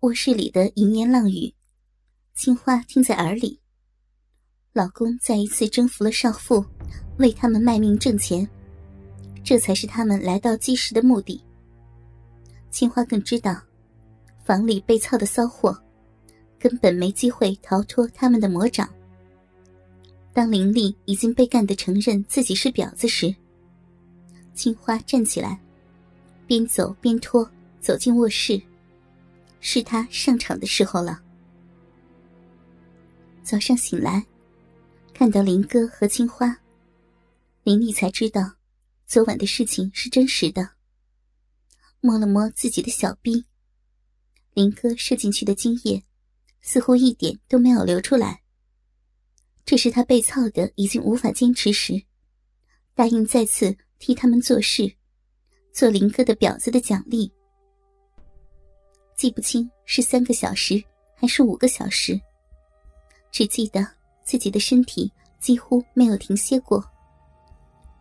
卧室里的淫言浪语，青花听在耳里。老公再一次征服了少妇，为他们卖命挣钱，这才是他们来到基石的目的。青花更知道，房里被操的骚货，根本没机会逃脱他们的魔掌。当林丽已经被干得承认自己是婊子时，青花站起来，边走边拖，走进卧室。是他上场的时候了。早上醒来，看到林哥和青花，林丽才知道，昨晚的事情是真实的。摸了摸自己的小臂，林哥射进去的精液，似乎一点都没有流出来。这是他被操的已经无法坚持时，答应再次替他们做事，做林哥的婊子的奖励。记不清是三个小时还是五个小时，只记得自己的身体几乎没有停歇过。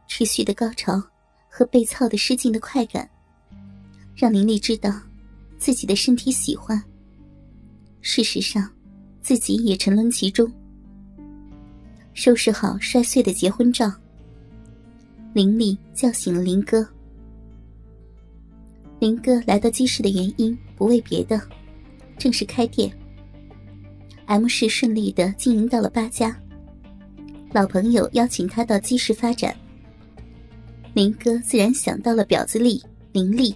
持续的高潮和被操的失禁的快感，让林丽知道自己的身体喜欢。事实上，自己也沉沦其中。收拾好摔碎的结婚照，林丽叫醒了林哥。林哥来到鸡市的原因不为别的，正是开店。M 市顺利的经营到了八家，老朋友邀请他到鸡市发展，林哥自然想到了婊子丽林丽。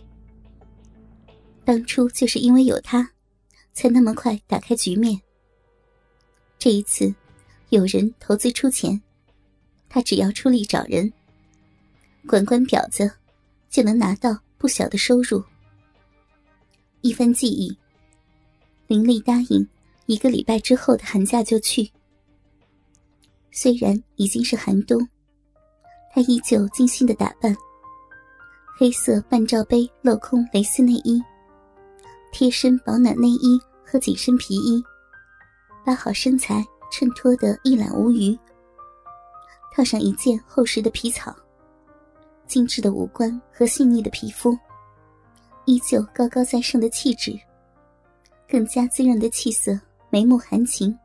当初就是因为有他，才那么快打开局面。这一次，有人投资出钱，他只要出力找人，管管婊子，就能拿到。不小的收入，一番记忆，林丽答应一个礼拜之后的寒假就去。虽然已经是寒冬，她依旧精心的打扮，黑色半罩杯镂空蕾丝内衣，贴身保暖内衣和紧身皮衣，把好身材衬托的一览无余。套上一件厚实的皮草。精致的五官和细腻的皮肤，依旧高高在上的气质，更加滋润的气色，眉目含情。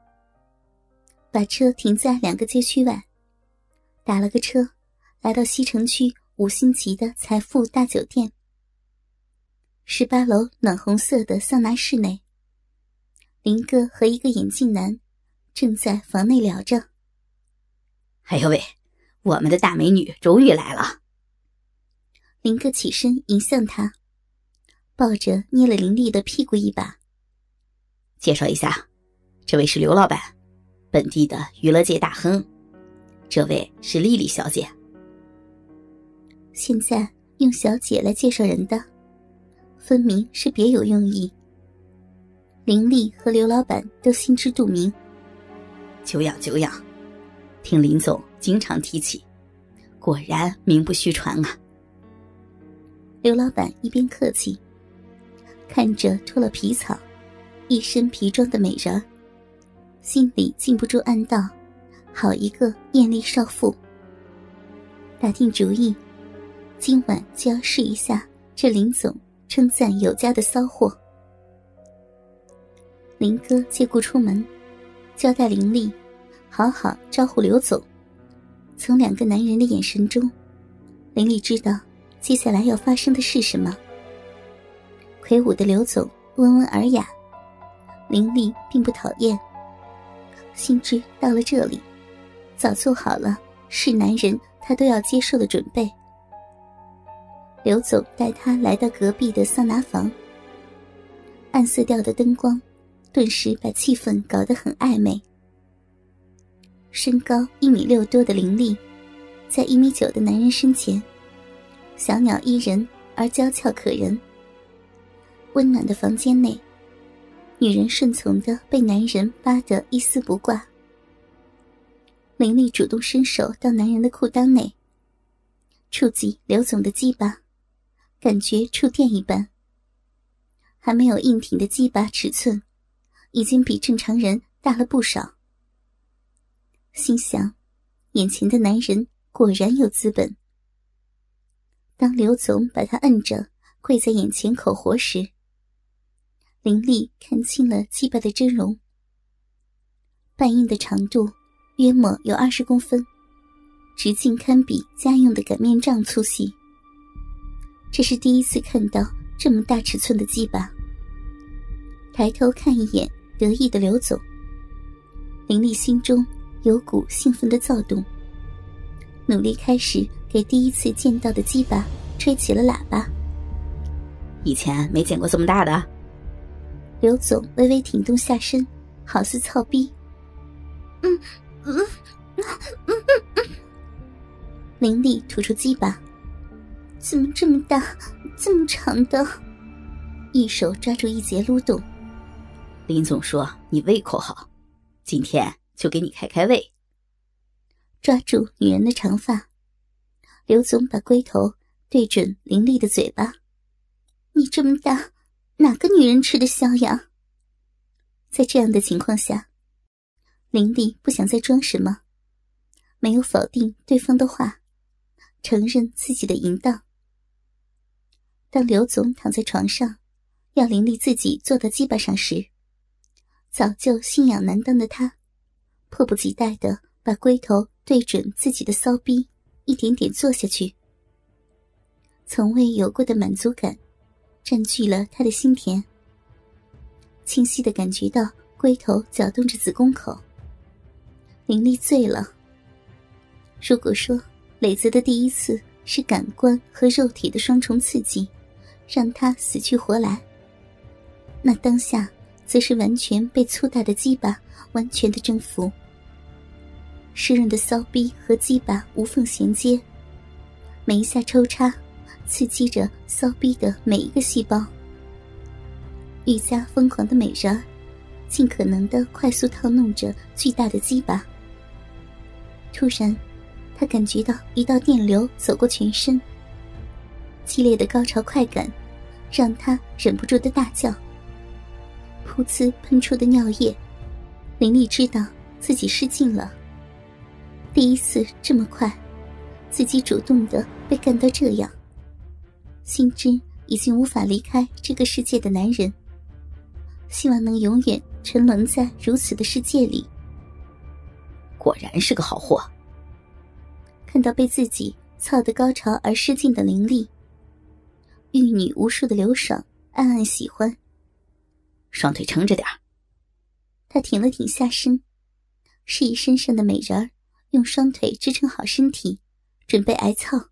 把车停在两个街区外，打了个车，来到西城区五星级的财富大酒店。十八楼暖红色的桑拿室内，林哥和一个眼镜男正在房内聊着。哎呦喂，我们的大美女终于来了！林哥起身迎向他，抱着捏了林丽的屁股一把。介绍一下，这位是刘老板，本地的娱乐界大亨。这位是丽丽小姐。现在用小姐来介绍人的，分明是别有用意。林丽和刘老板都心知肚明。久仰久仰，听林总经常提起，果然名不虚传啊。刘老板一边客气，看着脱了皮草、一身皮装的美人心里禁不住暗道：“好一个艳丽少妇。”打定主意，今晚就要试一下这林总称赞有加的骚货。林哥借故出门，交代林丽好好招呼刘总。从两个男人的眼神中，林丽知道。接下来要发生的是什么？魁梧的刘总温文尔雅，林丽并不讨厌。心知到了这里，早做好了是男人他都要接受的准备。刘总带他来到隔壁的桑拿房，暗色调的灯光顿时把气氛搞得很暧昧。身高一米六多的林丽，在一米九的男人身前。小鸟依人而娇俏可人。温暖的房间内，女人顺从的被男人扒得一丝不挂。林丽主动伸手到男人的裤裆内，触及刘总的鸡巴，感觉触电一般。还没有硬挺的鸡巴尺寸，已经比正常人大了不少。心想，眼前的男人果然有资本。当刘总把他摁着跪在眼前口活时，林丽看清了鸡巴的真容，半阴的长度约莫有二十公分，直径堪比家用的擀面杖粗细。这是第一次看到这么大尺寸的鸡巴。抬头看一眼得意的刘总，林丽心中有股兴奋的躁动，努力开始给第一次见到的鸡巴吹起了喇叭。以前没见过这么大的。刘总微微挺动下身，好似操逼。嗯嗯嗯嗯嗯。林丽吐出鸡巴，怎么这么大，这么长的？一手抓住一截撸动。林总说你胃口好，今天就给你开开胃。抓住女人的长发，刘总把龟头对准林丽的嘴巴。你这么大。哪个女人吃得消呀？在这样的情况下，林丽不想再装什么，没有否定对方的话，承认自己的淫荡。当刘总躺在床上，要林丽自己坐到鸡巴上时，早就心痒难当的他，迫不及待的把龟头对准自己的骚逼，一点点坐下去。从未有过的满足感。占据了他的心田，清晰的感觉到龟头搅动着子宫口。林丽醉了。如果说磊子的第一次是感官和肉体的双重刺激，让他死去活来，那当下则是完全被粗大的鸡巴完全的征服。湿润的骚逼和鸡巴无缝衔接，每一下抽插。刺激着骚逼的每一个细胞，愈加疯狂的美人儿，尽可能的快速套弄着巨大的鸡巴。突然，他感觉到一道电流走过全身，激烈的高潮快感让他忍不住的大叫。噗呲喷出的尿液，林丽知道自己失禁了。第一次这么快，自己主动的被干到这样。心知已经无法离开这个世界的男人，希望能永远沉沦在如此的世界里。果然是个好货。看到被自己操得高潮而失禁的灵力，玉女无数的刘爽暗暗喜欢。双腿撑着点他挺了挺下身，示意身上的美人儿用双腿支撑好身体，准备挨操。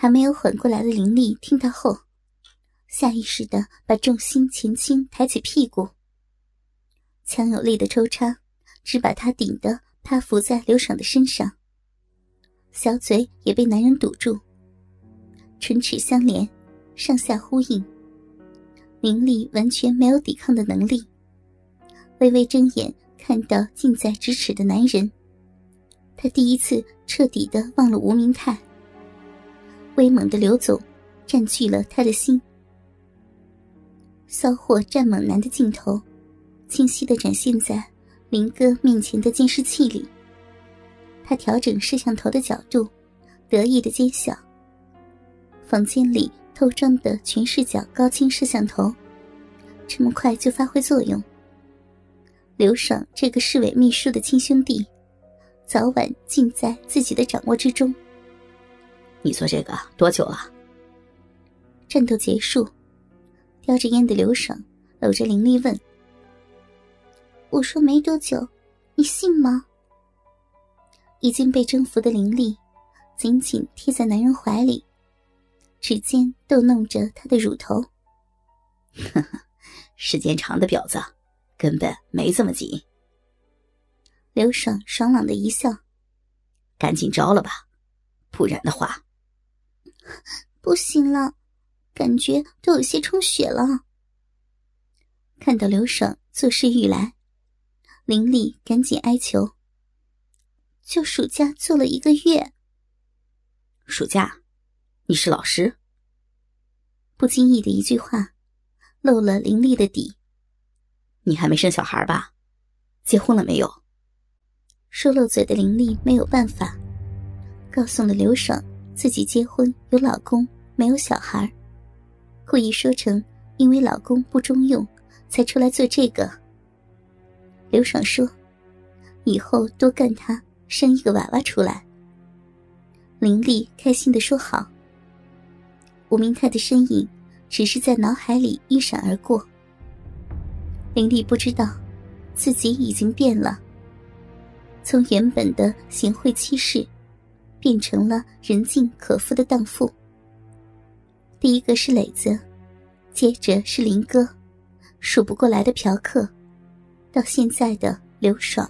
还没有缓过来的林丽听到后，下意识的把重心前倾，抬起屁股。强有力的抽插，只把她顶得趴伏在刘爽的身上。小嘴也被男人堵住，唇齿相连，上下呼应。林丽完全没有抵抗的能力，微微睁眼看到近在咫尺的男人，她第一次彻底的忘了吴明泰。威猛的刘总占据了他的心。骚货战猛男的镜头，清晰的展现在林哥面前的监视器里。他调整摄像头的角度，得意的奸笑。房间里偷装的全视角高清摄像头，这么快就发挥作用。刘爽这个市委秘书的亲兄弟，早晚尽在自己的掌握之中。你做这个多久了？战斗结束，叼着烟的刘爽搂着林丽问：“我说没多久，你信吗？”已经被征服的林丽紧紧贴在男人怀里，指尖逗弄着他的乳头。呵呵，时间长的婊子，根本没这么紧。刘爽爽朗的一笑：“赶紧招了吧，不然的话。”不行了，感觉都有些充血了。看到刘爽作势欲来，林丽赶紧哀求：“就暑假做了一个月。”暑假，你是老师？不经意的一句话，漏了林丽的底。你还没生小孩吧？结婚了没有？说漏嘴的林丽没有办法，告诉了刘爽。自己结婚有老公没有小孩，故意说成因为老公不中用，才出来做这个。刘爽说：“以后多干他，生一个娃娃出来。”林丽开心的说：“好。”吴明泰的身影只是在脑海里一闪而过。林丽不知道，自己已经变了，从原本的贤惠妻室，变成了人尽可夫的荡妇。第一个是磊子，接着是林哥，数不过来的嫖客，到现在的刘爽。